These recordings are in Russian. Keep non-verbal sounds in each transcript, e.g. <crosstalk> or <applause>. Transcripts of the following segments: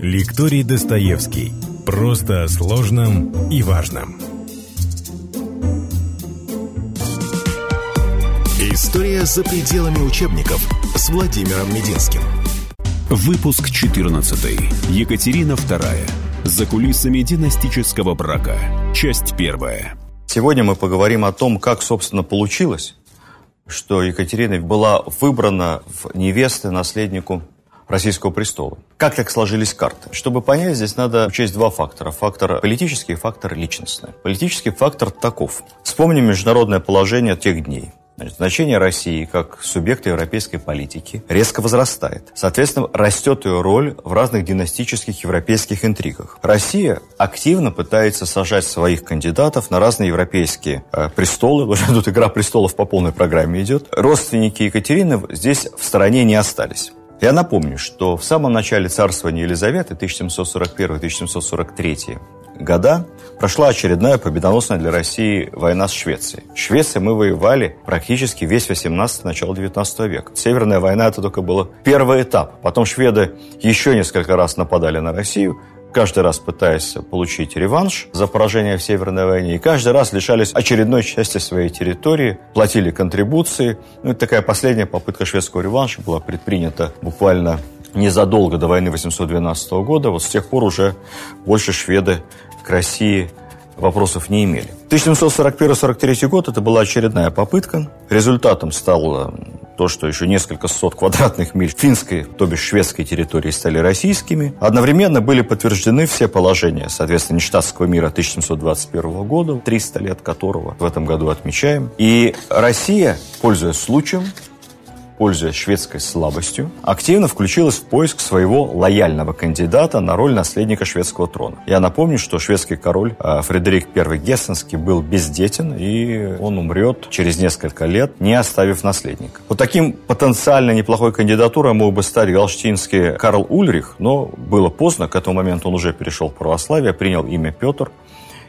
Лекторий Достоевский. Просто о сложном и важном. История за пределами учебников с Владимиром Мединским. Выпуск 14. Екатерина II. За кулисами династического брака. Часть первая. Сегодня мы поговорим о том, как, собственно, получилось, что Екатерина была выбрана в невесты наследнику российского престола. Как так сложились карты? Чтобы понять, здесь надо учесть два фактора. Фактор политический и фактор личностный. Политический фактор таков. Вспомним международное положение тех дней. Значит, значение России как субъекта европейской политики резко возрастает. Соответственно, растет ее роль в разных династических европейских интригах. Россия активно пытается сажать своих кандидатов на разные европейские э, престолы. <laughs> Уже тут игра престолов по полной программе идет. Родственники Екатерины здесь в стороне не остались. Я напомню, что в самом начале царствования Елизаветы, 1741-1743 года, прошла очередная победоносная для России война с Швецией. В Швеции мы воевали практически весь 18 начало 19 века. Северная война это только был первый этап. Потом шведы еще несколько раз нападали на Россию, каждый раз пытаясь получить реванш за поражение в Северной войне, и каждый раз лишались очередной части своей территории, платили контрибуции. Ну, и такая последняя попытка шведского реванша была предпринята буквально незадолго до войны 812 года. Вот с тех пор уже больше шведы к России вопросов не имели. 1741-43 год это была очередная попытка. Результатом стало то, что еще несколько сот квадратных миль финской, то бишь шведской территории стали российскими. Одновременно были подтверждены все положения, соответственно, нештатского мира 1721 года, 300 лет которого в этом году отмечаем. И Россия, пользуясь случаем, пользуясь шведской слабостью, активно включилась в поиск своего лояльного кандидата на роль наследника шведского трона. Я напомню, что шведский король э, Фредерик I Гессенский был бездетен, и он умрет через несколько лет, не оставив наследника. Вот таким потенциально неплохой кандидатурой мог бы стать галштинский Карл Ульрих, но было поздно, к этому моменту он уже перешел в православие, принял имя Петр,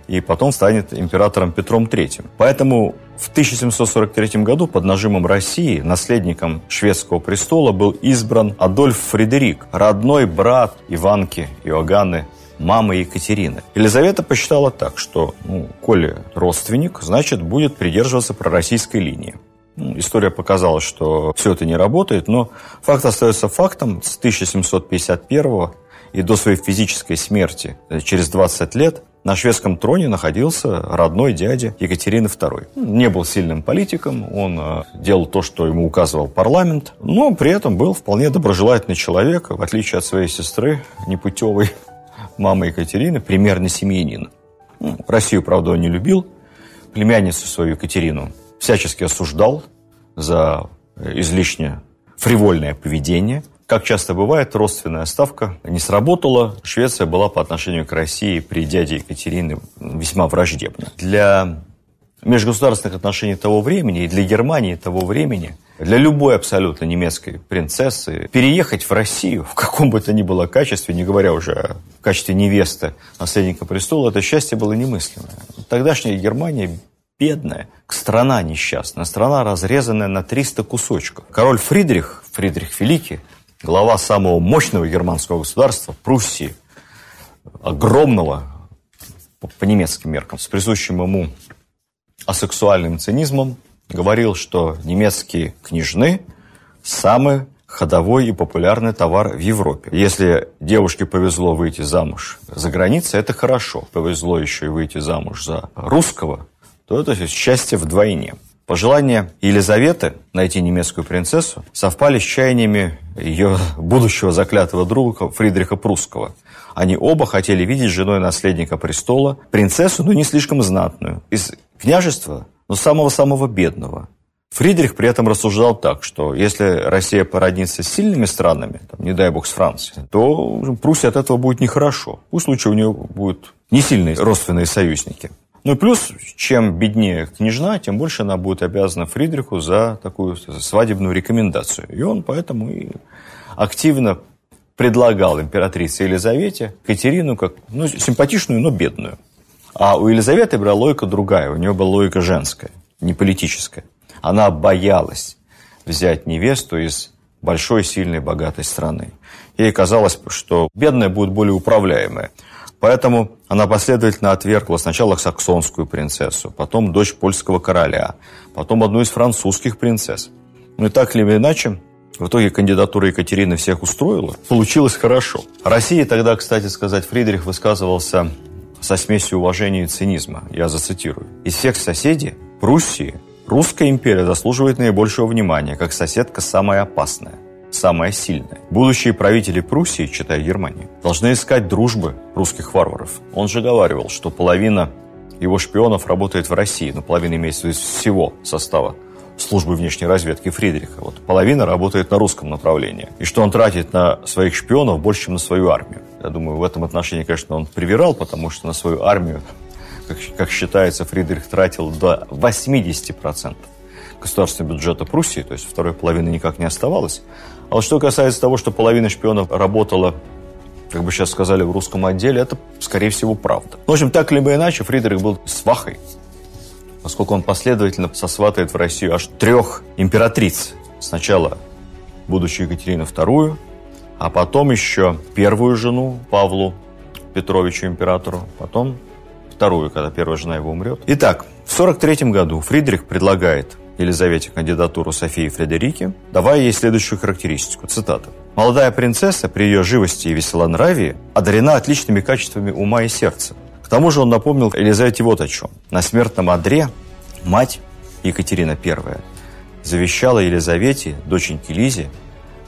и потом станет императором Петром III. Поэтому в 1743 году под нажимом России наследником шведского престола был избран Адольф Фредерик, родной брат Иванки Иоганны мамы Екатерины. Елизавета посчитала так, что, ну, коли родственник, значит, будет придерживаться пророссийской линии. Ну, история показала, что все это не работает, но факт остается фактом. С 1751 и до своей физической смерти э, через 20 лет на шведском троне находился родной дядя Екатерины II. Не был сильным политиком, он э, делал то, что ему указывал парламент, но при этом был вполне доброжелательный человек, в отличие от своей сестры, непутевой <laughs> мамы Екатерины, примерно семьянин. Ну, Россию, правда, он не любил, племянницу свою Екатерину всячески осуждал за э, излишне фривольное поведение – как часто бывает, родственная ставка не сработала. Швеция была по отношению к России при дяде Екатерины весьма враждебна. Для межгосударственных отношений того времени и для Германии того времени, для любой абсолютно немецкой принцессы, переехать в Россию в каком бы то ни было качестве, не говоря уже в качестве невесты наследника престола, это счастье было немыслимое. Тогдашняя Германия бедная, страна несчастная, страна разрезанная на 300 кусочков. Король Фридрих, Фридрих Великий, глава самого мощного германского государства, Пруссии, огромного по немецким меркам, с присущим ему асексуальным цинизмом, говорил, что немецкие княжны самый ходовой и популярный товар в Европе. Если девушке повезло выйти замуж за границей, это хорошо. Повезло еще и выйти замуж за русского, то это счастье вдвойне. Пожелания Елизаветы найти немецкую принцессу совпали с чаяниями ее будущего заклятого друга Фридриха Прусского. Они оба хотели видеть женой наследника престола принцессу, но не слишком знатную, из княжества, но самого-самого бедного. Фридрих при этом рассуждал так, что если Россия породнится с сильными странами, там, не дай бог с Францией, то Пруссии от этого будет нехорошо. Пусть лучше у нее будут не сильные родственные союзники. Ну и плюс, чем беднее княжна, тем больше она будет обязана Фридриху за такую свадебную рекомендацию. И он поэтому и активно предлагал императрице Елизавете Катерину как ну, симпатичную, но бедную. А у Елизаветы была логика другая, у нее была логика женская, не политическая. Она боялась взять невесту из большой, сильной, богатой страны. Ей казалось, что бедная будет более управляемая. Поэтому она последовательно отвергла сначала саксонскую принцессу, потом дочь польского короля, потом одну из французских принцесс. Ну и так или иначе, в итоге кандидатура Екатерины всех устроила. Получилось хорошо. России тогда, кстати сказать, Фридрих высказывался со смесью уважения и цинизма. Я зацитирую. «Из всех соседей Пруссии русская империя заслуживает наибольшего внимания, как соседка самая опасная, самая сильная. Будущие правители Пруссии, читая Германии, должны искать дружбы русских варваров. Он же говаривал, что половина его шпионов работает в России, но половина имеется виду всего состава службы внешней разведки Фридриха. Вот половина работает на русском направлении. И что он тратит на своих шпионов больше, чем на свою армию. Я думаю, в этом отношении, конечно, он привирал, потому что на свою армию, как, как считается, Фридрих тратил до 80% государственного бюджета Пруссии, то есть второй половины никак не оставалось. А вот что касается того, что половина шпионов работала как бы сейчас сказали в русском отделе, это, скорее всего, правда. В общем, так либо иначе, Фридрих был свахой поскольку он последовательно сосватает в Россию аж трех императриц. Сначала будущую Екатерину II, а потом еще первую жену Павлу Петровичу императору, потом вторую, когда первая жена его умрет. Итак, в 43 году Фридрих предлагает Елизавете кандидатуру Софии Фредерики, давая ей следующую характеристику. Цитата. «Молодая принцесса при ее живости и веселонравии одарена отличными качествами ума и сердца. К тому же он напомнил Елизавете вот о чем. На смертном одре мать Екатерина I завещала Елизавете, доченьке Лизе,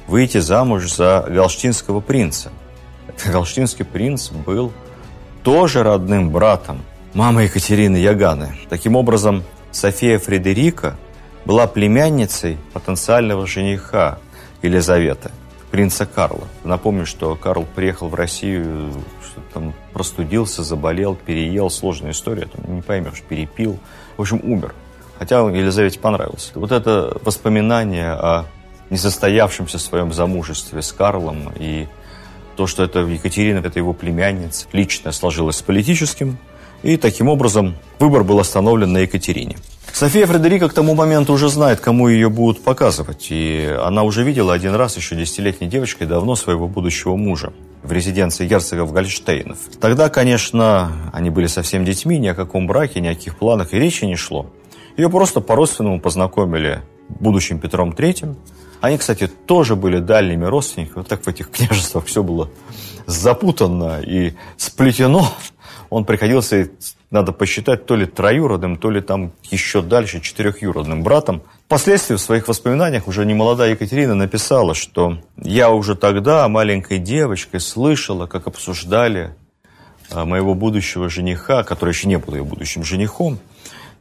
выйти замуж за галштинского принца. <laughs> Галштинский принц был тоже родным братом мамы Екатерины Яганы. Таким образом, София Фредерика была племянницей потенциального жениха Елизаветы, принца Карла. Напомню, что Карл приехал в Россию там простудился, заболел, переел, сложная история, там не поймешь, перепил, в общем, умер. Хотя Елизавете понравился. Вот это воспоминание о несостоявшемся своем замужестве с Карлом и то, что это Екатерина, это его племянница, лично сложилось с политическим, и таким образом выбор был остановлен на Екатерине. София Фредерика к тому моменту уже знает, кому ее будут показывать. И она уже видела один раз еще десятилетней девочкой давно своего будущего мужа в резиденции герцогов Гольштейнов. Тогда, конечно, они были совсем детьми, ни о каком браке, ни о каких планах и речи не шло. Ее просто по-родственному познакомили будущим Петром Третьим. Они, кстати, тоже были дальними родственниками. Вот так в этих княжествах все было запутанно и сплетено. Он приходился надо посчитать, то ли троюродным, то ли там еще дальше четырехюродным братом. Впоследствии в своих воспоминаниях уже немолодая Екатерина написала, что я уже тогда маленькой девочкой слышала, как обсуждали а, моего будущего жениха, который еще не был ее будущим женихом.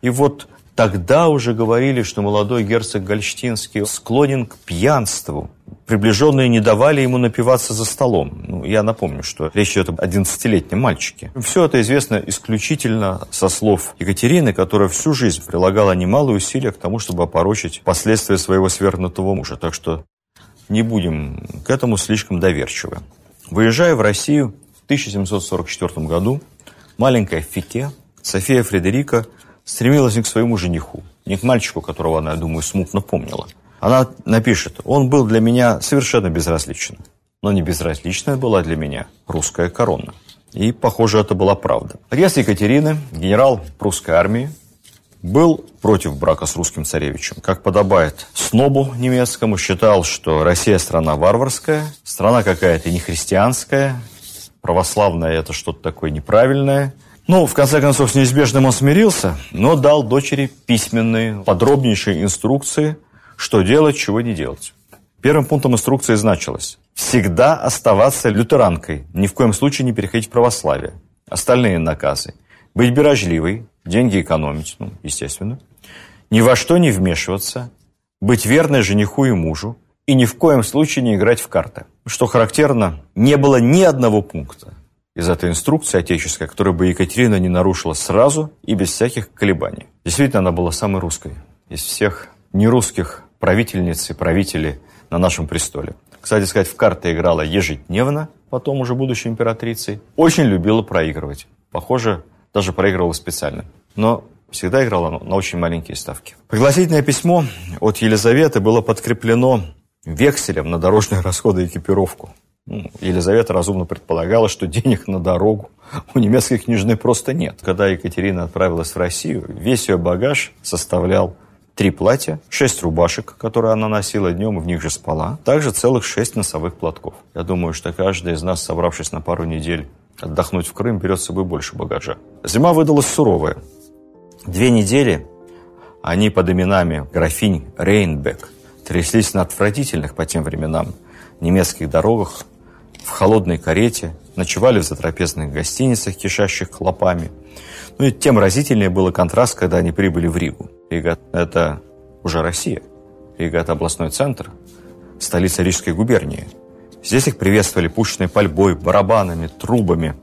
И вот тогда уже говорили, что молодой герцог Гольштинский склонен к пьянству, приближенные не давали ему напиваться за столом. Ну, я напомню, что речь идет об 11-летнем мальчике. Все это известно исключительно со слов Екатерины, которая всю жизнь прилагала немалые усилия к тому, чтобы опорочить последствия своего свергнутого мужа. Так что не будем к этому слишком доверчивы. Выезжая в Россию в 1744 году, маленькая Фите, София Фредерика, стремилась не к своему жениху, не к мальчику, которого она, я думаю, смутно помнила – она напишет, он был для меня совершенно безразличен. Но не безразличная была для меня русская корона. И, похоже, это была правда. Отец Екатерины, генерал прусской армии, был против брака с русским царевичем. Как подобает снобу немецкому, считал, что Россия страна варварская, страна какая-то нехристианская, православная это что-то такое неправильное. Ну, в конце концов, с неизбежным он смирился, но дал дочери письменные, подробнейшие инструкции – что делать, чего не делать. Первым пунктом инструкции значилось всегда оставаться лютеранкой, ни в коем случае не переходить в православие. Остальные наказы. Быть бережливой, деньги экономить, ну, естественно. Ни во что не вмешиваться, быть верной жениху и мужу, и ни в коем случае не играть в карты. Что характерно, не было ни одного пункта из этой инструкции отеческой, которую бы Екатерина не нарушила сразу и без всяких колебаний. Действительно, она была самой русской из всех нерусских правительницы, правители на нашем престоле. Кстати сказать, в карты играла ежедневно, потом уже будущей императрицей. Очень любила проигрывать. Похоже, даже проигрывала специально. Но всегда играла на очень маленькие ставки. Пригласительное письмо от Елизаветы было подкреплено векселем на дорожные расходы и экипировку. Ну, Елизавета разумно предполагала, что денег на дорогу у немецкой княжны просто нет. Когда Екатерина отправилась в Россию, весь ее багаж составлял три платья, шесть рубашек, которые она носила днем и в них же спала, также целых шесть носовых платков. Я думаю, что каждый из нас, собравшись на пару недель отдохнуть в Крым, берет с собой больше багажа. Зима выдалась суровая. Две недели они под именами графинь Рейнбек тряслись на отвратительных по тем временам немецких дорогах, в холодной карете, ночевали в затрапезных гостиницах, кишащих клопами. Ну и тем разительнее был контраст, когда они прибыли в Ригу. Рига – это уже Россия. Рига – это областной центр, столица Рижской губернии. Здесь их приветствовали пушечной пальбой, барабанами, трубами.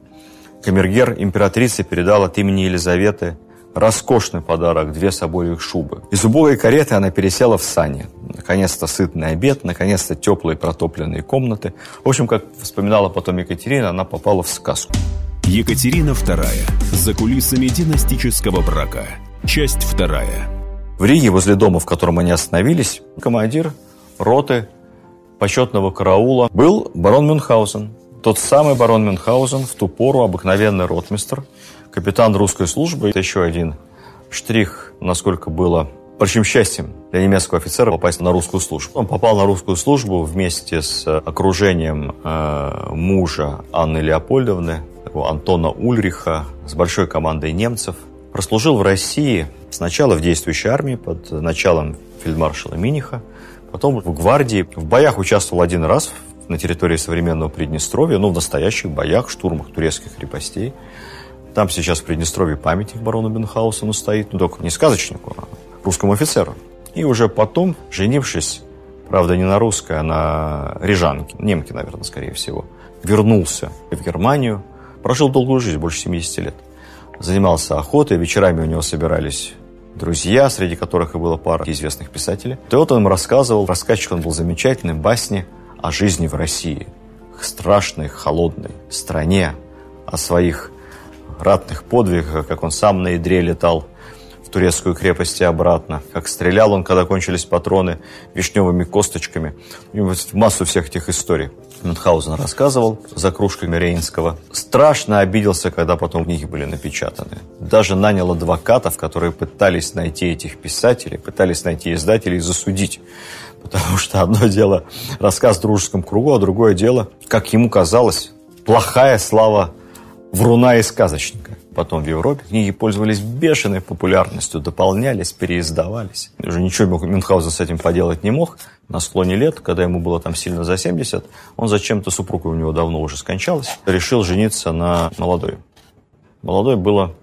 Камергер императрицы передал от имени Елизаветы роскошный подарок – две собольих шубы. Из убогой кареты она пересела в сани. Наконец-то сытный обед, наконец-то теплые протопленные комнаты. В общем, как вспоминала потом Екатерина, она попала в сказку. Екатерина II. За кулисами династического брака. Часть вторая. В Риге, возле дома, в котором они остановились, командир роты почетного караула был барон Мюнхгаузен. Тот самый барон Мюнхгаузен, в ту пору обыкновенный ротмистр, капитан русской службы. Это еще один штрих, насколько было большим счастьем для немецкого офицера попасть на русскую службу. Он попал на русскую службу вместе с окружением э, мужа Анны Леопольдовны, Антона Ульриха, с большой командой немцев. Прослужил в России сначала в действующей армии под началом фельдмаршала Миниха, потом в гвардии. В боях участвовал один раз на территории современного Приднестровья, ну, в настоящих боях, штурмах турецких крепостей. Там сейчас в Приднестровье памятник барону Бенхаусену стоит, ну, только не сказочнику, а русскому офицеру. И уже потом, женившись, правда, не на русской, а на рижанке, немке, наверное, скорее всего, вернулся в Германию, прожил долгую жизнь, больше 70 лет. Занимался охотой, вечерами у него собирались друзья, среди которых и была пара известных писателей. И вот он им рассказывал, рассказчик он был замечательный, басни о жизни в России, страшной, холодной стране, о своих ратных подвигах, как он сам на Идре летал в турецкую крепость и обратно, как стрелял он, когда кончились патроны, вишневыми косточками. И массу всех этих историй. Мюнхгаузен рассказывал за кружками Рейнского. Страшно обиделся, когда потом книги были напечатаны. Даже нанял адвокатов, которые пытались найти этих писателей, пытались найти издателей и засудить. Потому что одно дело рассказ в дружеском кругу, а другое дело, как ему казалось, плохая слава вруна и сказочника. Потом в Европе книги пользовались бешеной популярностью, дополнялись, переиздавались. Уже ничего Мюнхгаузен с этим поделать не мог. На склоне лет, когда ему было там сильно за 70, он зачем-то, супруга у него давно уже скончалась, решил жениться на молодой. Молодой было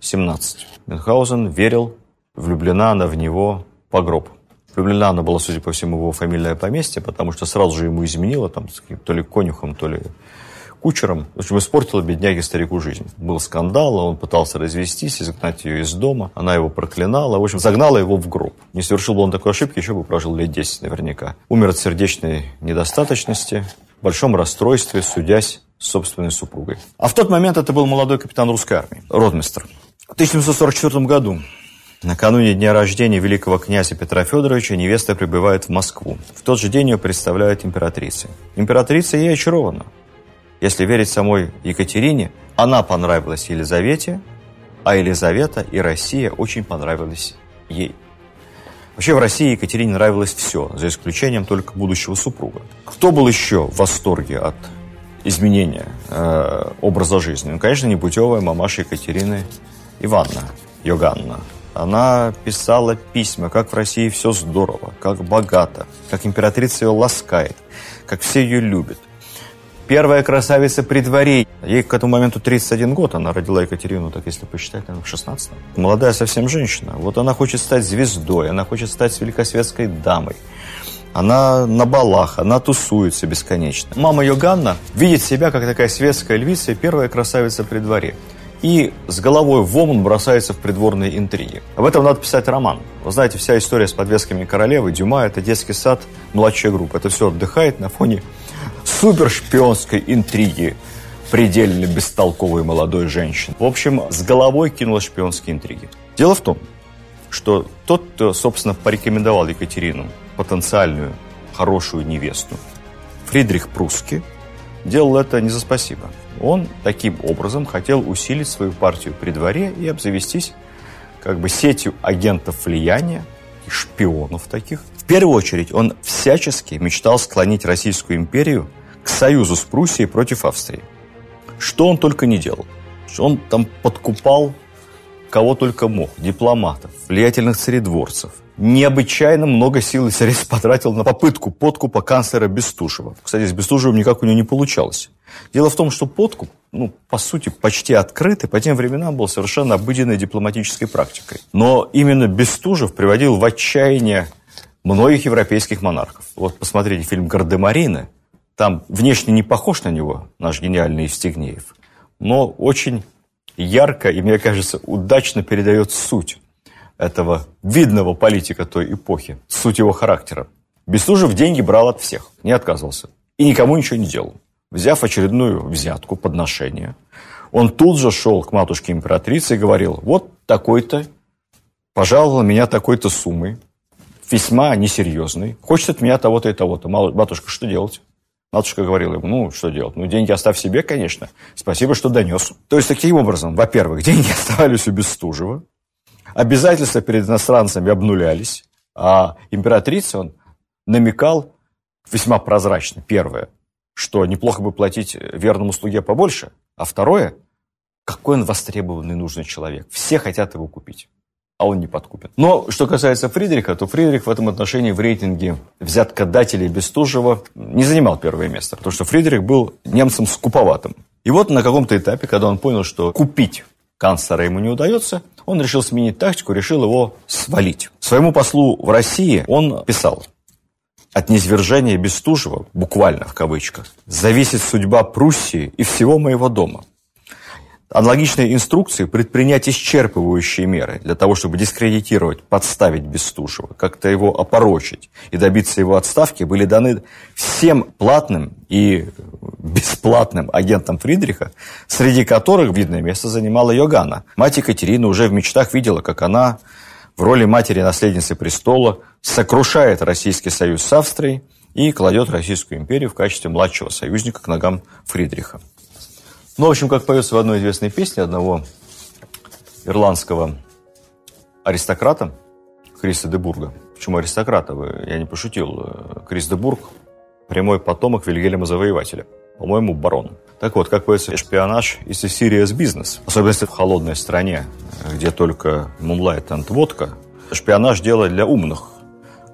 17. Мюнхгаузен верил, влюблена она в него по гроб. Влюблена она была, судя по всему, в его фамильное поместье, потому что сразу же ему изменила, там, то ли конюхом, то ли кучером. В общем, испортила бедняге старику жизнь. Был скандал, он пытался развестись, изгнать ее из дома. Она его проклинала. В общем, загнала его в гроб. Не совершил бы он такой ошибки, еще бы прожил лет 10 наверняка. Умер от сердечной недостаточности, в большом расстройстве, судясь с собственной супругой. А в тот момент это был молодой капитан русской армии, ротмистр. В 1744 году Накануне дня рождения великого князя Петра Федоровича невеста прибывает в Москву. В тот же день ее представляют императрице. Императрица ей очарована. Если верить самой Екатерине, она понравилась Елизавете, а Елизавета и Россия очень понравились ей. Вообще в России Екатерине нравилось все, за исключением только будущего супруга. Кто был еще в восторге от изменения э, образа жизни? Ну, конечно, непутевая мамаша Екатерины Ивановна, Йоганна. Она писала письма, как в России все здорово, как богато, как императрица ее ласкает, как все ее любят. Первая красавица при дворе. Ей к этому моменту 31 год. Она родила Екатерину, так если посчитать, наверное, в 16 Молодая совсем женщина. Вот она хочет стать звездой, она хочет стать великосветской дамой. Она на балах, она тусуется бесконечно. Мама Йоганна видит себя как такая светская львица и первая красавица при дворе. И с головой в омон бросается в придворные интриги. Об этом надо писать роман. Вы знаете, вся история с подвесками королевы, Дюма, это детский сад, младшая группа. Это все отдыхает на фоне супершпионской интриги предельно бестолковой молодой женщины. В общем, с головой кинула шпионские интриги. Дело в том, что тот, кто, собственно, порекомендовал Екатерину, потенциальную хорошую невесту. Фридрих Прусский делал это не за спасибо. Он таким образом хотел усилить свою партию при дворе и обзавестись как бы сетью агентов влияния, и шпионов таких. В первую очередь он всячески мечтал склонить Российскую империю к союзу с Пруссией против Австрии. Что он только не делал. Он там подкупал кого только мог, дипломатов, влиятельных царедворцев. Необычайно много сил и средств <laughs> потратил на попытку подкупа канцлера Бестужева. Кстати, с Бестужевым никак у него не получалось. Дело в том, что подкуп, ну, по сути, почти открытый, по тем временам был совершенно обыденной дипломатической практикой. Но именно Бестужев приводил в отчаяние многих европейских монархов. Вот посмотрите фильм «Гардемарины». Там внешне не похож на него наш гениальный Евстигнеев, но очень ярко и, мне кажется, удачно передает суть этого видного политика той эпохи, суть его характера. Бестужев деньги брал от всех, не отказывался. И никому ничего не делал. Взяв очередную взятку, подношение, он тут же шел к матушке императрице и говорил, вот такой-то пожаловал меня такой-то суммой, весьма несерьезный, хочет от меня того-то и того-то. Матушка, что делать? Матушка говорила ему, ну, что делать? Ну, деньги оставь себе, конечно. Спасибо, что донес. То есть, таким образом, во-первых, <laughs> деньги оставались у Бестужева, обязательства перед иностранцами обнулялись, а императрице он намекал весьма прозрачно. Первое, что неплохо бы платить верному слуге побольше, а второе, какой он востребованный нужный человек. Все хотят его купить а он не подкупен. Но что касается Фридриха, то Фридрих в этом отношении в рейтинге взяткодателей Бестужева не занимал первое место, потому что Фридрих был немцем скуповатым. И вот на каком-то этапе, когда он понял, что купить канцлера ему не удается, он решил сменить тактику, решил его свалить. Своему послу в России он писал, от низвержения Бестужева, буквально в кавычках, зависит судьба Пруссии и всего моего дома аналогичные инструкции предпринять исчерпывающие меры для того, чтобы дискредитировать, подставить Бестужева, как-то его опорочить и добиться его отставки, были даны всем платным и бесплатным агентам Фридриха, среди которых видное место занимала Йоганна. Мать Екатерина уже в мечтах видела, как она в роли матери-наследницы престола сокрушает Российский Союз с Австрией и кладет Российскую империю в качестве младшего союзника к ногам Фридриха. Ну, в общем, как поется в одной известной песне одного ирландского аристократа, Криса де Бурга. Почему аристократа? Я не пошутил. Крис де Бург – прямой потомок Вильгельма Завоевателя. По-моему, барон. Так вот, как поется, шпионаж – a serious business. Особенно в холодной стране, где только мунлайт и водка. Шпионаж – дело для умных.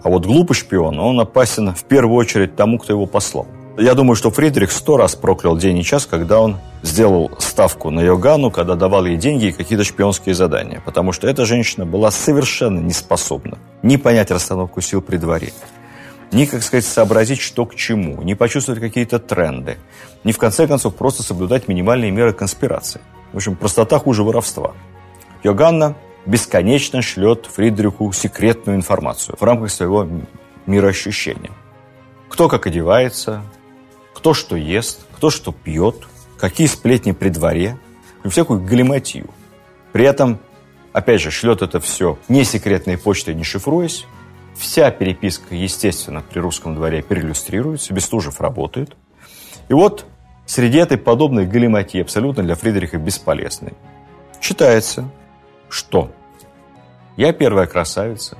А вот глупый шпион, он опасен в первую очередь тому, кто его послал. Я думаю, что Фридрих сто раз проклял день и час, когда он сделал ставку на Йоганну, когда давал ей деньги и какие-то шпионские задания. Потому что эта женщина была совершенно не способна ни понять расстановку сил при дворе, ни, как сказать, сообразить, что к чему, ни почувствовать какие-то тренды, ни, в конце концов, просто соблюдать минимальные меры конспирации. В общем, простота хуже воровства. Йоганна бесконечно шлет Фридриху секретную информацию в рамках своего мироощущения. Кто как одевается, кто что ест, кто что пьет, какие сплетни при дворе, всякую галиматью. При этом, опять же, шлет это все не секретной почтой, не шифруясь. Вся переписка, естественно, при русском дворе переиллюстрируется, Бестужев работает. И вот среди этой подобной галиматьи, абсолютно для Фридриха бесполезной, читается, что «Я первая красавица,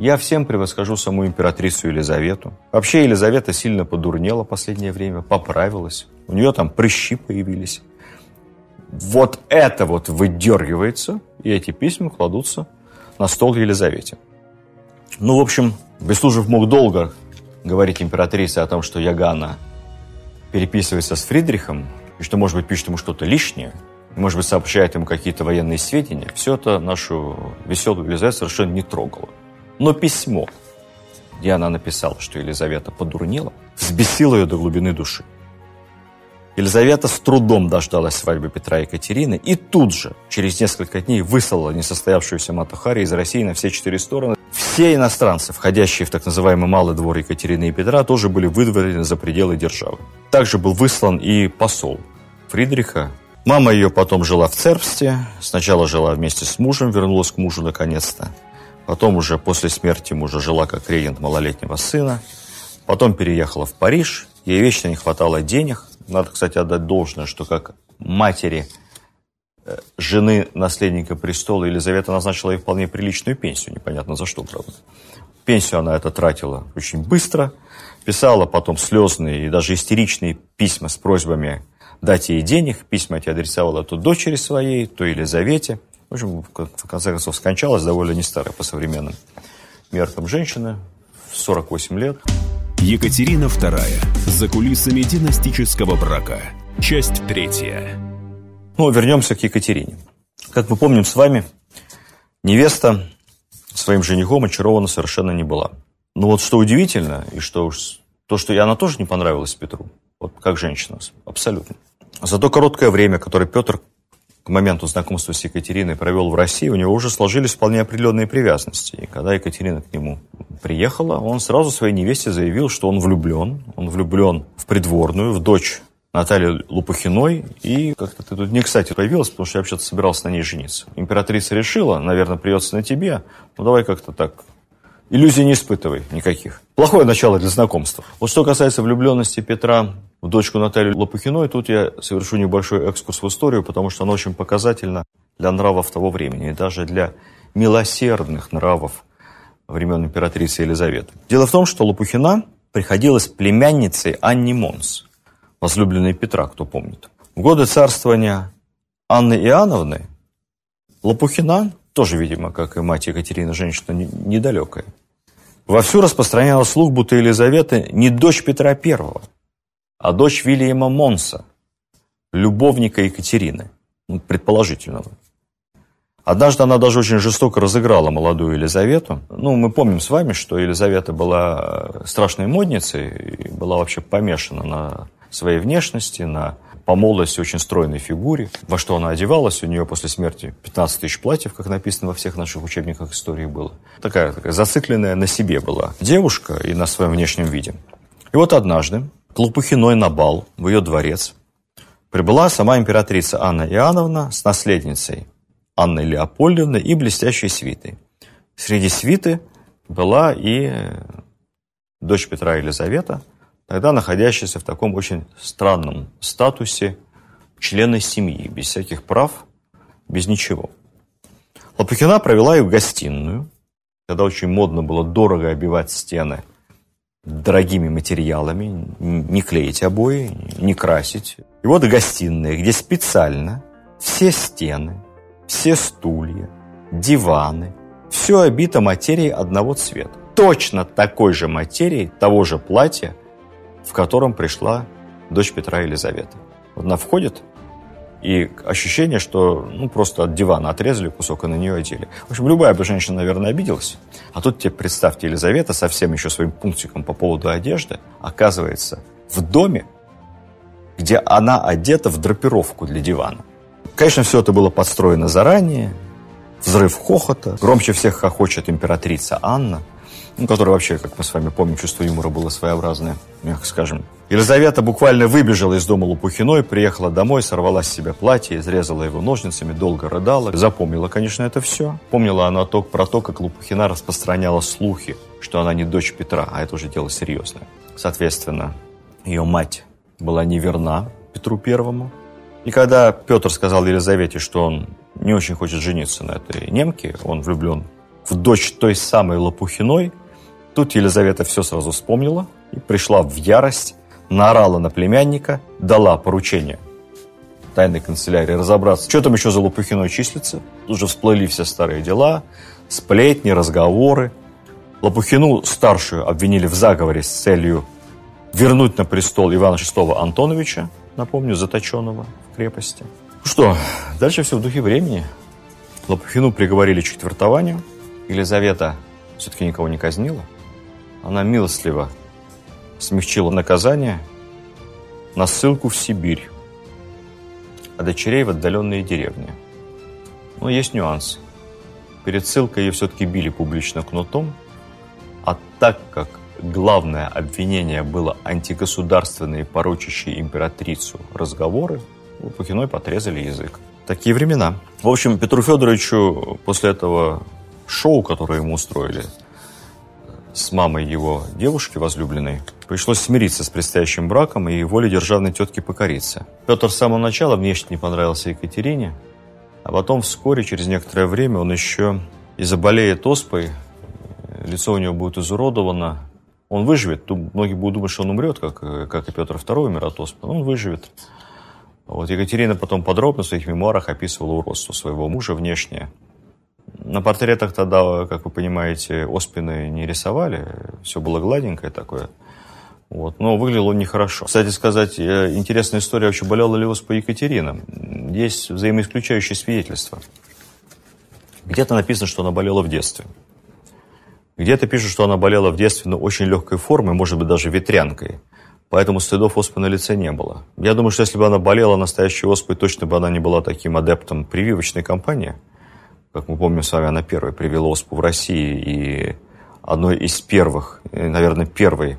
я всем превосхожу саму императрицу Елизавету. Вообще Елизавета сильно подурнела последнее время, поправилась. У нее там прыщи появились. Вот это вот выдергивается, и эти письма кладутся на стол Елизавете. Ну, в общем, Бестужев мог долго говорить императрице о том, что Ягана переписывается с Фридрихом, и что, может быть, пишет ему что-то лишнее, может быть, сообщает ему какие-то военные сведения. Все это нашу веселую Елизавету совершенно не трогало. Но письмо, где она написала, что Елизавета подурнела, взбесило ее до глубины души. Елизавета с трудом дождалась свадьбы Петра и Екатерины и тут же, через несколько дней, выслала несостоявшуюся Матухари из России на все четыре стороны. Все иностранцы, входящие в так называемый Малый двор Екатерины и Петра, тоже были выдворены за пределы державы. Также был выслан и посол Фридриха. Мама ее потом жила в Цербсте, сначала жила вместе с мужем, вернулась к мужу наконец-то. Потом уже после смерти мужа жила как регент малолетнего сына. Потом переехала в Париж. Ей вечно не хватало денег. Надо, кстати, отдать должное, что как матери э, жены наследника престола Елизавета назначила ей вполне приличную пенсию. Непонятно за что, правда. Пенсию она это тратила очень быстро. Писала потом слезные и даже истеричные письма с просьбами дать ей денег. Письма эти адресовала то дочери своей, то Елизавете. В общем, в конце концов, скончалась довольно не старая по современным меркам женщина в 48 лет. Екатерина II. За кулисами династического брака. Часть третья. Ну, вернемся к Екатерине. Как мы помним с вами, невеста своим женихом очарована совершенно не была. Но вот что удивительно, и что уж то, что и она тоже не понравилась Петру, вот как женщина, абсолютно. За то короткое время, которое Петр моменту знакомства с Екатериной провел в России, у него уже сложились вполне определенные привязанности. И когда Екатерина к нему приехала, он сразу своей невесте заявил, что он влюблен. Он влюблен в придворную, в дочь Натальи Лопухиной. И как-то ты тут не кстати появилась, потому что я вообще-то собирался на ней жениться. Императрица решила, наверное, придется на тебе. Ну, давай как-то так иллюзий не испытывай никаких. Плохое начало для знакомства. Вот что касается влюбленности Петра в дочку Наталью Лопухиной, тут я совершу небольшой экскурс в историю, потому что она очень показательна для нравов того времени, и даже для милосердных нравов времен императрицы Елизаветы. Дело в том, что Лопухина приходилась племянницей Анни Монс, возлюбленной Петра, кто помнит. В годы царствования Анны Иоанновны Лопухина, тоже, видимо, как и мать Екатерина, женщина недалекая, вовсю распространяла слух, будто Елизавета не дочь Петра Первого, а дочь Вильяма Монса, любовника Екатерины, ну, предположительного. Однажды она даже очень жестоко разыграла молодую Елизавету. Ну, мы помним с вами, что Елизавета была э, страшной модницей и была вообще помешана на своей внешности, на по молодости очень стройной фигуре. Во что она одевалась, у нее после смерти 15 тысяч платьев, как написано во всех наших учебниках истории было. Такая, такая зацикленная на себе была девушка и на своем внешнем виде. И вот однажды к Лопухиной на бал в ее дворец прибыла сама императрица Анна Иоанновна с наследницей Анной Леопольдовной и блестящей свитой. Среди свиты была и дочь Петра Елизавета, тогда находящаяся в таком очень странном статусе члена семьи, без всяких прав, без ничего. Лопухина провела их в гостиную, когда очень модно было дорого обивать стены дорогими материалами, не клеить обои, не красить. И вот гостиная, где специально все стены, все стулья, диваны, все обито материей одного цвета. Точно такой же материи, того же платья, в котором пришла дочь Петра Елизавета. Вот она входит, и ощущение, что ну, просто от дивана отрезали кусок и на нее одели. В общем, любая бы женщина, наверное, обиделась. А тут тебе представьте, Елизавета со всем еще своим пунктиком по поводу одежды оказывается в доме, где она одета в драпировку для дивана. Конечно, все это было подстроено заранее. Взрыв хохота. Громче всех хохочет императрица Анна – ну, которое вообще, как мы с вами помним, чувство юмора было своеобразное, мягко скажем. Елизавета буквально выбежала из дома Лопухиной, приехала домой, сорвала с себя платье, изрезала его ножницами, долго рыдала. Запомнила, конечно, это все. Помнила она то, про то, как Лопухина распространяла слухи, что она не дочь Петра, а это уже дело серьезное. Соответственно, ее мать была неверна Петру Первому. И когда Петр сказал Елизавете, что он не очень хочет жениться на этой немке, он влюблен в дочь той самой Лопухиной, Тут Елизавета все сразу вспомнила и пришла в ярость, наорала на племянника, дала поручение тайной канцелярии разобраться, что там еще за Лопухиной числится. Тут же всплыли все старые дела, сплетни, разговоры. Лопухину старшую обвинили в заговоре с целью вернуть на престол Ивана VI Антоновича, напомню, заточенного в крепости. Ну что, дальше все в духе времени. Лопухину приговорили к четвертованию. Елизавета все-таки никого не казнила. Она милостливо смягчила наказание на ссылку в Сибирь, а дочерей в отдаленные деревни. Но есть нюанс. Перед ссылкой ее все-таки били публично кнутом, а так как главное обвинение было антигосударственные, порочащие императрицу разговоры, Лопухиной подрезали язык. Такие времена. В общем, Петру Федоровичу после этого шоу, которое ему устроили, с мамой его девушки возлюбленной, пришлось смириться с предстоящим браком и воле державной тетки покориться. Петр с самого начала внешне не понравился Екатерине, а потом вскоре, через некоторое время, он еще и заболеет оспой, лицо у него будет изуродовано, он выживет. Многие будут думать, что он умрет, как, как и Петр II умер от оспы, но он выживет. Вот Екатерина потом подробно в своих мемуарах описывала уродство своего мужа внешнее. На портретах тогда, как вы понимаете, оспины не рисовали, все было гладенькое такое. Вот. Но выглядел он нехорошо. Кстати сказать, э, интересная история, вообще болела ли оспа Екатерина. Есть взаимоисключающие свидетельства. Где-то написано, что она болела в детстве. Где-то пишут, что она болела в детстве, но очень легкой формой, может быть, даже ветрянкой. Поэтому следов оспы на лице не было. Я думаю, что если бы она болела настоящей оспой, точно бы она не была таким адептом прививочной кампании. Как мы помним с вами, она первой привела оспу в России и одной из первых, наверное, первой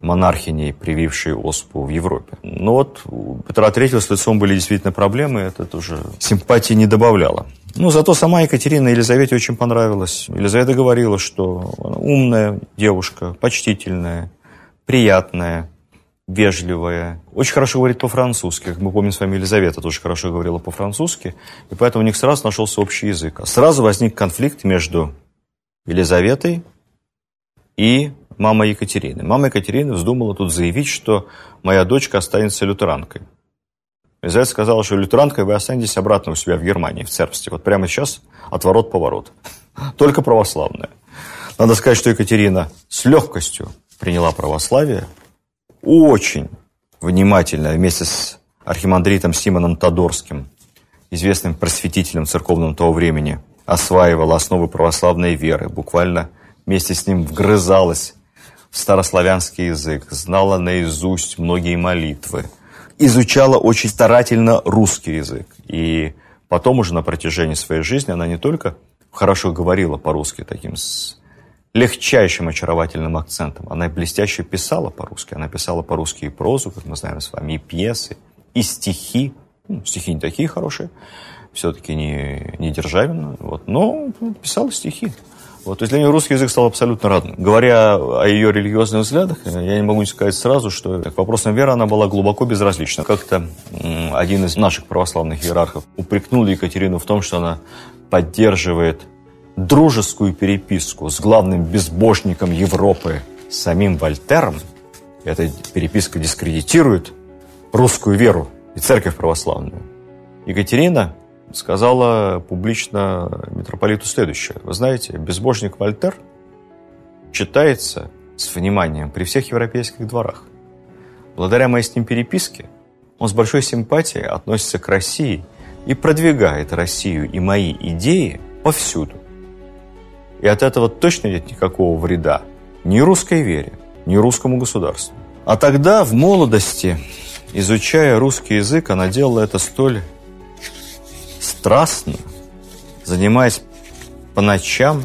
монархиней, привившей оспу в Европе. Но вот у Петра III с лицом были действительно проблемы, это тоже симпатии не добавляло. Ну, зато сама Екатерина Елизавете очень понравилась. Елизавета говорила, что умная девушка, почтительная, приятная, вежливая, очень хорошо говорит по-французски. Как мы помним с вами, Елизавета тоже хорошо говорила по-французски, и поэтому у них сразу нашелся общий язык. Сразу возник конфликт между Елизаветой и мамой Екатерины. Мама Екатерины вздумала тут заявить, что моя дочка останется лютеранкой. Елизавета сказала, что лютеранкой вы останетесь обратно у себя в Германии, в церкви. Вот прямо сейчас отворот-поворот. <laughs> Только православная. Надо сказать, что Екатерина с легкостью приняла православие, очень внимательно вместе с архимандритом Симоном Тодорским, известным просветителем церковным того времени, осваивала основы православной веры, буквально вместе с ним вгрызалась в старославянский язык, знала наизусть многие молитвы, изучала очень старательно русский язык. И потом уже на протяжении своей жизни она не только хорошо говорила по-русски таким с легчайшим очаровательным акцентом. Она блестяще писала по-русски. Она писала по-русски и прозу, как мы знаем с вами, и пьесы, и стихи. Ну, стихи не такие хорошие, все-таки не, не Державина, вот, но писала стихи. Вот, то есть для нее русский язык стал абсолютно родным. Говоря о ее религиозных взглядах, я не могу не сказать сразу, что к вопросам веры она была глубоко безразлична. Как-то один из наших православных иерархов упрекнул Екатерину в том, что она поддерживает дружескую переписку с главным безбожником Европы, самим Вольтером, эта переписка дискредитирует русскую веру и церковь православную. Екатерина сказала публично митрополиту следующее. Вы знаете, безбожник Вольтер читается с вниманием при всех европейских дворах. Благодаря моей с ним переписке он с большой симпатией относится к России и продвигает Россию и мои идеи повсюду. И от этого точно нет никакого вреда ни русской вере, ни русскому государству. А тогда, в молодости, изучая русский язык, она делала это столь страстно, занимаясь по ночам,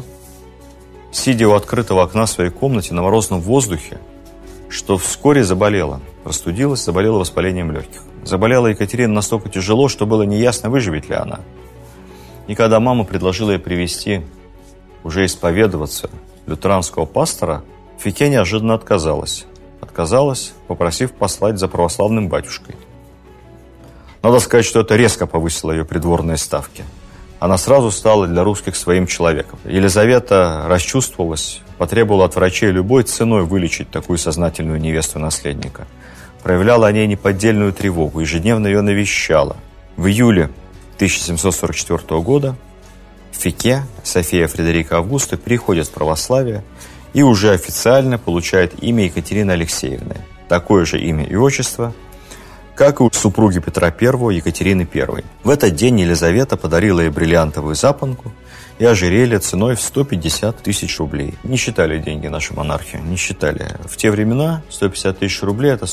сидя у открытого окна в своей комнате на морозном воздухе, что вскоре заболела, простудилась, заболела воспалением легких. Заболела Екатерина настолько тяжело, что было неясно, выживет ли она. И когда мама предложила ей привести уже исповедоваться лютеранского пастора, Фике неожиданно отказалась. Отказалась, попросив послать за православным батюшкой. Надо сказать, что это резко повысило ее придворные ставки. Она сразу стала для русских своим человеком. Елизавета расчувствовалась, потребовала от врачей любой ценой вылечить такую сознательную невесту наследника. Проявляла о ней неподдельную тревогу, ежедневно ее навещала. В июле 1744 года Фике София Фредерика Августа переходит в православие и уже официально получает имя Екатерины Алексеевны. Такое же имя и отчество, как и у супруги Петра I Екатерины I. В этот день Елизавета подарила ей бриллиантовую запонку и ожерелье ценой в 150 тысяч рублей. Не считали деньги наши монархи, не считали. В те времена 150 тысяч рублей – это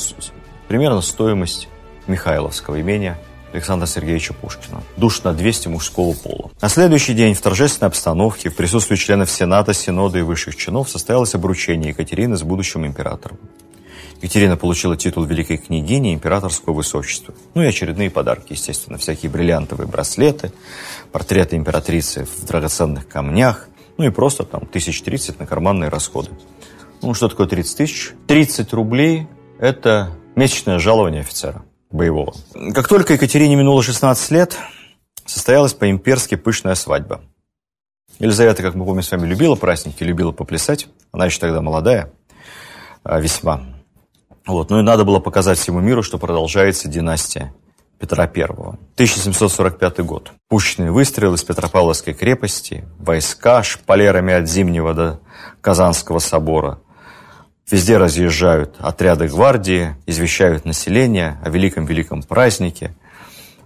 примерно стоимость Михайловского имения Александра Сергеевича Пушкина. Душ на 200 мужского пола. На следующий день в торжественной обстановке в присутствии членов Сената, Синода и высших чинов состоялось обручение Екатерины с будущим императором. Екатерина получила титул великой княгини императорского высочества. Ну и очередные подарки, естественно, всякие бриллиантовые браслеты, портреты императрицы в драгоценных камнях, ну и просто там тысяч тридцать на карманные расходы. Ну, что такое 30 тысяч? 30 рублей – это месячное жалование офицера боевого. Как только Екатерине минуло 16 лет, состоялась по-имперски пышная свадьба. Елизавета, как мы помним с вами, любила праздники, любила поплясать. Она еще тогда молодая, а, весьма. Вот. Ну и надо было показать всему миру, что продолжается династия Петра I. 1745 год. Пушечный выстрел из Петропавловской крепости, войска шпалерами от Зимнего до Казанского собора. Везде разъезжают отряды гвардии, извещают население о великом-великом празднике.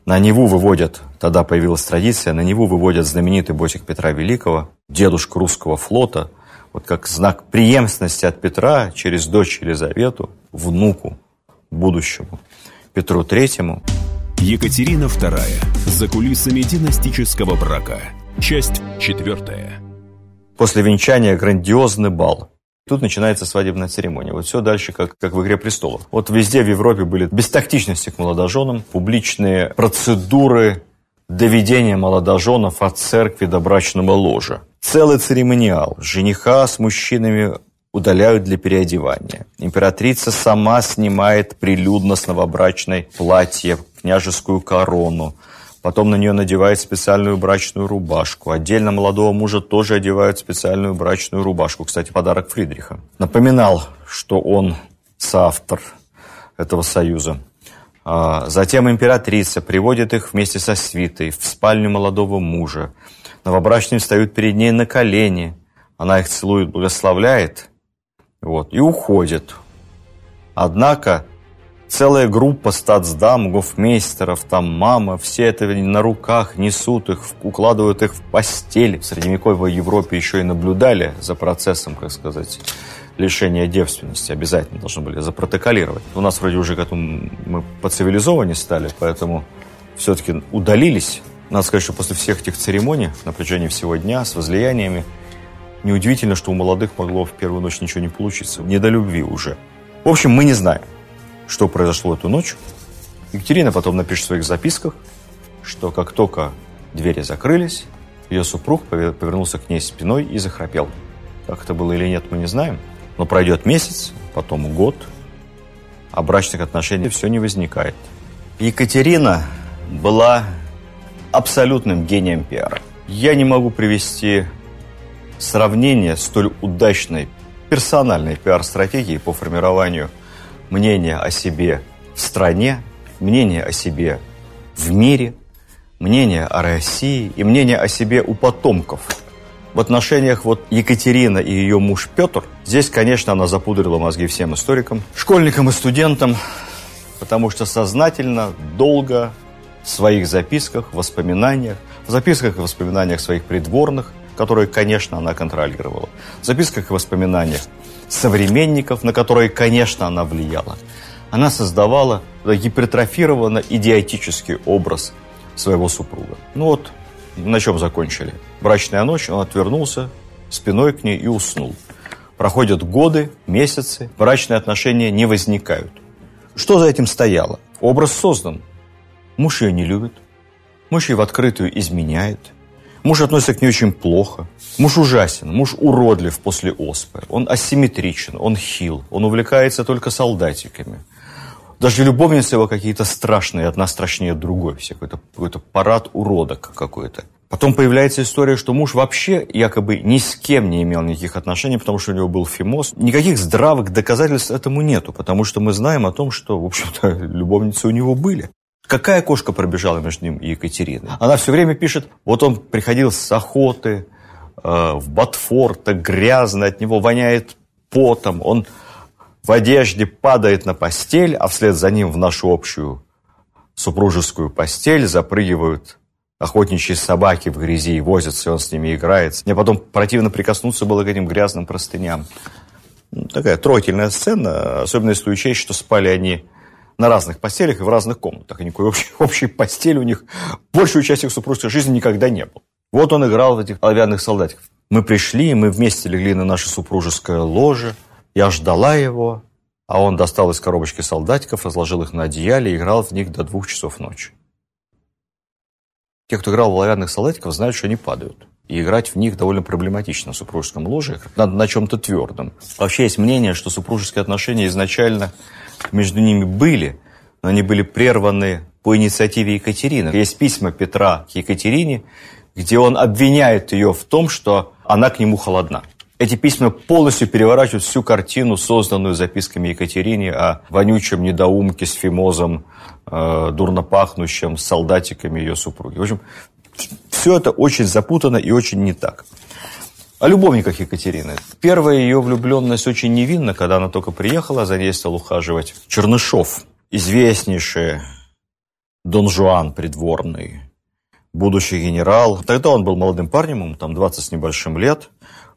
На Неву выводят, тогда появилась традиция, на Неву выводят знаменитый ботик Петра Великого, дедушку русского флота, вот как знак преемственности от Петра через дочь Елизавету, внуку будущему Петру Третьему. Екатерина II. За кулисами династического брака. Часть четвертая. После венчания грандиозный бал. Тут начинается свадебная церемония. Вот все дальше, как, как в «Игре престолов». Вот везде в Европе были бестактичности к молодоженам, публичные процедуры доведения молодоженов от церкви до брачного ложа. Целый церемониал. Жениха с мужчинами удаляют для переодевания. Императрица сама снимает прилюдно с новобрачной платье, княжескую корону. Потом на нее надевает специальную брачную рубашку. Отдельно молодого мужа тоже одевают специальную брачную рубашку. Кстати, подарок Фридриха. Напоминал, что он соавтор этого союза. А, затем императрица приводит их вместе со свитой в спальню молодого мужа. Новобрачные встают перед ней на колени. Она их целует, благословляет вот, и уходит. Однако целая группа статсдам, гофмейстеров, там мама, все это на руках несут их, укладывают их в постель. В средневековой Европе еще и наблюдали за процессом, как сказать, лишения девственности. Обязательно должны были запротоколировать. У нас вроде уже к этому мы поцивилизованнее стали, поэтому все-таки удалились. Надо сказать, что после всех этих церемоний, на протяжении всего дня, с возлияниями, Неудивительно, что у молодых могло в первую ночь ничего не получиться. Не до любви уже. В общем, мы не знаем, что произошло эту ночь. Екатерина потом напишет в своих записках, что как только двери закрылись, ее супруг повернулся к ней спиной и захрапел. Как это было или нет, мы не знаем. Но пройдет месяц, потом год, а брачных отношений все не возникает. Екатерина была абсолютным гением пиара. Я не могу привести сравнение столь удачной персональной пиар-стратегии по формированию мнения о себе в стране, мнения о себе в мире, мнения о России и мнения о себе у потомков. В отношениях вот Екатерина и ее муж Петр, здесь, конечно, она запудрила мозги всем историкам, школьникам и студентам, потому что сознательно, долго в своих записках, воспоминаниях, в записках и воспоминаниях своих придворных которые, конечно, она контролировала. В записках и воспоминаниях современников, на которые, конечно, она влияла. Она создавала гипертрофированно идиотический образ своего супруга. Ну вот, на чем закончили. Брачная ночь, он отвернулся спиной к ней и уснул. Проходят годы, месяцы, брачные отношения не возникают. Что за этим стояло? Образ создан. Муж ее не любит, муж ей в открытую изменяет – Муж относится к ней очень плохо. Муж ужасен, муж уродлив после оспы. Он асимметричен, он хил, он увлекается только солдатиками. Даже любовницы его какие-то страшные, одна страшнее другой. Все какой-то какой парад уродок какой-то. Потом появляется история, что муж вообще якобы ни с кем не имел никаких отношений, потому что у него был фимоз. Никаких здравых доказательств этому нету, потому что мы знаем о том, что, в общем-то, <laughs> любовницы у него были. Какая кошка пробежала между ним и Екатериной? Она все время пишет, вот он приходил с охоты э, в Ботфорта, грязно, от него воняет потом, он в одежде падает на постель, а вслед за ним в нашу общую супружескую постель запрыгивают охотничьи собаки в грязи и возятся, и он с ними играет. Мне потом противно прикоснуться было к этим грязным простыням. Ну, такая трогательная сцена, особенно если учесть, что спали они на разных постелях и в разных комнатах. И никакой общей, <laughs> общей постели у них большую часть их супружеской жизни никогда не было. Вот он играл в этих оловянных солдатиков. Мы пришли, мы вместе легли на наше супружеское ложе. Я ждала его, а он достал из коробочки солдатиков, разложил их на одеяле и играл в них до двух часов ночи. Те, кто играл в оловянных солдатиков, знают, что они падают. И играть в них довольно проблематично в супружеском ложе. Надо на чем-то твердом. Вообще есть мнение, что супружеские отношения изначально между ними были, но они были прерваны по инициативе Екатерины. Есть письма Петра к Екатерине, где он обвиняет ее в том, что она к нему холодна. Эти письма полностью переворачивают всю картину, созданную записками Екатерине о вонючем недоумке с фимозом, э, дурно пахнущем, с солдатиками ее супруги. В общем, все это очень запутано и очень не так. О любовниках Екатерины. Первая ее влюбленность очень невинна, когда она только приехала, за ней стал ухаживать Чернышов, известнейший Дон Жуан придворный, будущий генерал. Тогда он был молодым парнем, ему там 20 с небольшим лет.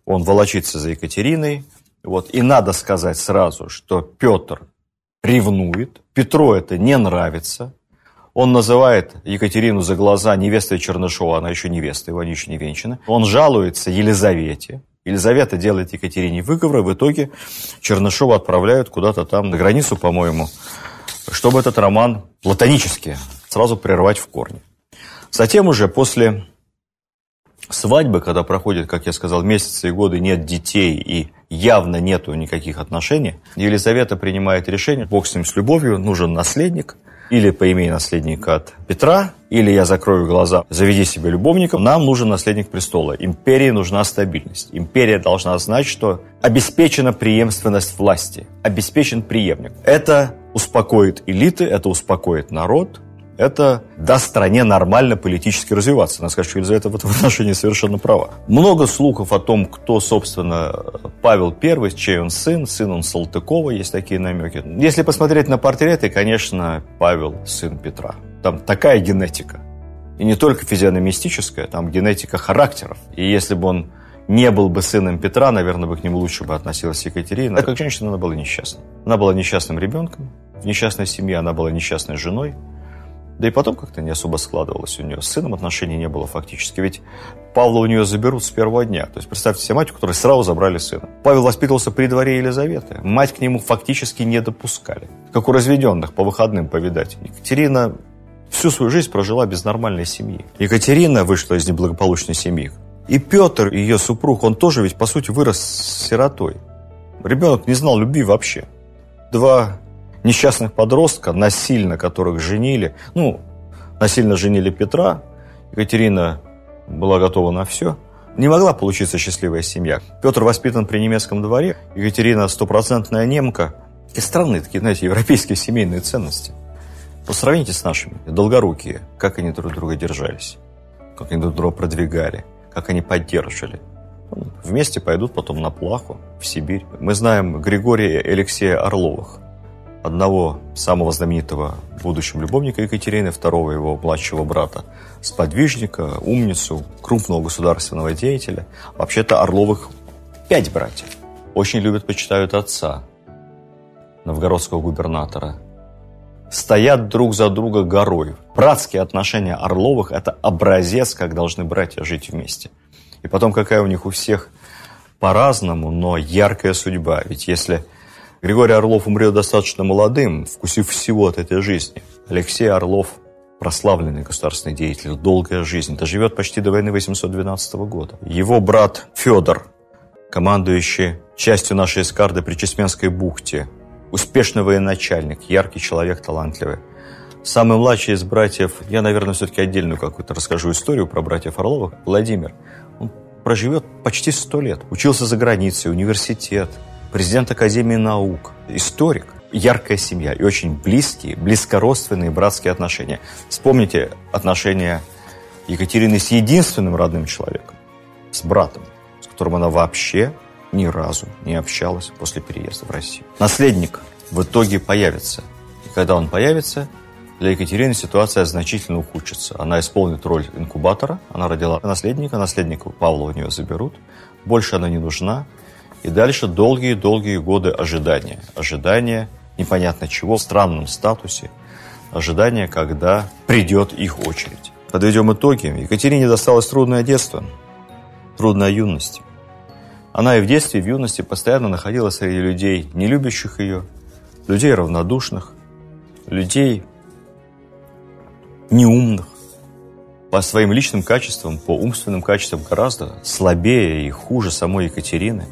Он волочится за Екатериной. Вот. И надо сказать сразу, что Петр ревнует, Петру это не нравится. Он называет Екатерину за глаза невестой Чернышова, она еще невеста, его они еще не венчаны. Он жалуется Елизавете. Елизавета делает Екатерине выговор, в итоге Чернышова отправляют куда-то там на границу, по-моему, чтобы этот роман платонически сразу прервать в корне. Затем уже после свадьбы, когда проходит, как я сказал, месяцы и годы, нет детей и явно нету никаких отношений, Елизавета принимает решение, бог с ним с любовью, нужен наследник, или поимей наследника от Петра, или я закрою глаза, заведи себе любовника. Нам нужен наследник престола. Империи нужна стабильность. Империя должна знать, что обеспечена преемственность власти, обеспечен преемник. Это успокоит элиты, это успокоит народ, это даст стране нормально политически развиваться. Надо сказать, что Елизавета в этом отношении совершенно права. Много слухов о том, кто, собственно, Павел I, чей он сын, сын он Салтыкова, есть такие намеки. Если посмотреть на портреты, конечно, Павел сын Петра. Там такая генетика. И не только физиономистическая, там генетика характеров. И если бы он не был бы сыном Петра, наверное, бы к нему лучше бы относилась Екатерина. Так как женщина, она была несчастна. Она была несчастным ребенком, в несчастной семье она была несчастной женой, да и потом как-то не особо складывалось у нее. С сыном отношений не было фактически. Ведь Павла у нее заберут с первого дня. То есть представьте себе мать, у которой сразу забрали сына. Павел воспитывался при дворе Елизаветы. Мать к нему фактически не допускали. Как у разведенных, по выходным повидать. Екатерина всю свою жизнь прожила без нормальной семьи. Екатерина вышла из неблагополучной семьи. И Петр, ее супруг, он тоже ведь, по сути, вырос сиротой. Ребенок не знал любви вообще. Два несчастных подростков, насильно которых женили. Ну, насильно женили Петра. Екатерина была готова на все. Не могла получиться счастливая семья. Петр воспитан при немецком дворе. Екатерина стопроцентная немка. И странные такие, знаете, европейские семейные ценности. Посравните с нашими. Долгорукие. Как они друг друга держались. Как они друг друга продвигали. Как они поддерживали. Вместе пойдут потом на плаху в Сибирь. Мы знаем Григория и Алексея Орловых одного самого знаменитого будущего любовника Екатерины, второго его младшего брата, сподвижника, умницу, крупного государственного деятеля. Вообще-то Орловых пять братьев. Очень любят, почитают отца, новгородского губернатора. Стоят друг за друга горой. Братские отношения Орловых – это образец, как должны братья жить вместе. И потом, какая у них у всех по-разному, но яркая судьба. Ведь если Григорий Орлов умрет достаточно молодым, вкусив всего от этой жизни. Алексей Орлов прославленный государственный деятель, долгая жизнь, доживет почти до войны 812 года. Его брат Федор, командующий частью нашей эскарды при Чесменской бухте, успешный военачальник, яркий человек, талантливый. Самый младший из братьев, я, наверное, все-таки отдельную какую-то расскажу историю про братьев Орловых, Владимир. Он проживет почти сто лет, учился за границей, университет, президент Академии наук, историк, яркая семья и очень близкие, близкородственные братские отношения. Вспомните отношения Екатерины с единственным родным человеком, с братом, с которым она вообще ни разу не общалась после переезда в Россию. Наследник в итоге появится. И когда он появится, для Екатерины ситуация значительно ухудшится. Она исполнит роль инкубатора, она родила наследника, наследника Павла у нее заберут, больше она не нужна, и дальше долгие-долгие годы ожидания. Ожидания непонятно чего, в странном статусе. Ожидания, когда придет их очередь. Подведем итоги. Екатерине досталось трудное детство, трудная юность. Она и в детстве, и в юности постоянно находилась среди людей, не любящих ее, людей равнодушных, людей неумных, по своим личным качествам, по умственным качествам гораздо слабее и хуже самой Екатерины.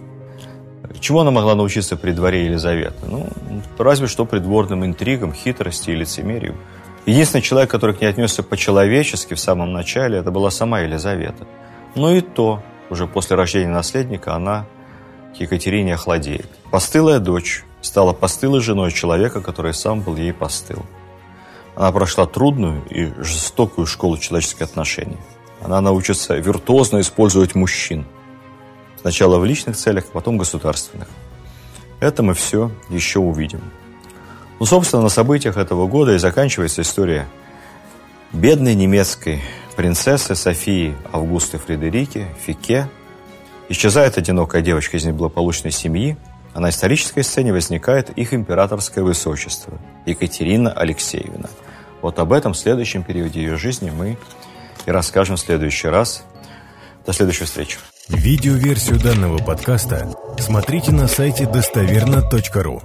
Чему она могла научиться при дворе Елизаветы? Ну, разве что придворным интригам, хитрости и лицемерию. Единственный человек, который к ней отнесся по-человечески в самом начале, это была сама Елизавета. Но и то, уже после рождения наследника, она к Екатерине охладеет. Постылая дочь стала постылой женой человека, который сам был ей постыл. Она прошла трудную и жестокую школу человеческих отношений. Она научится виртуозно использовать мужчин. Сначала в личных целях, а потом государственных. Это мы все еще увидим. Ну, собственно, на событиях этого года и заканчивается история бедной немецкой принцессы Софии Августы Фредерики Фике. Исчезает одинокая девочка из неблагополучной семьи, а на исторической сцене возникает их императорское высочество Екатерина Алексеевна. Вот об этом в следующем периоде ее жизни мы и расскажем в следующий раз. До следующей встречи. Видеоверсию данного подкаста смотрите на сайте достоверно.ру.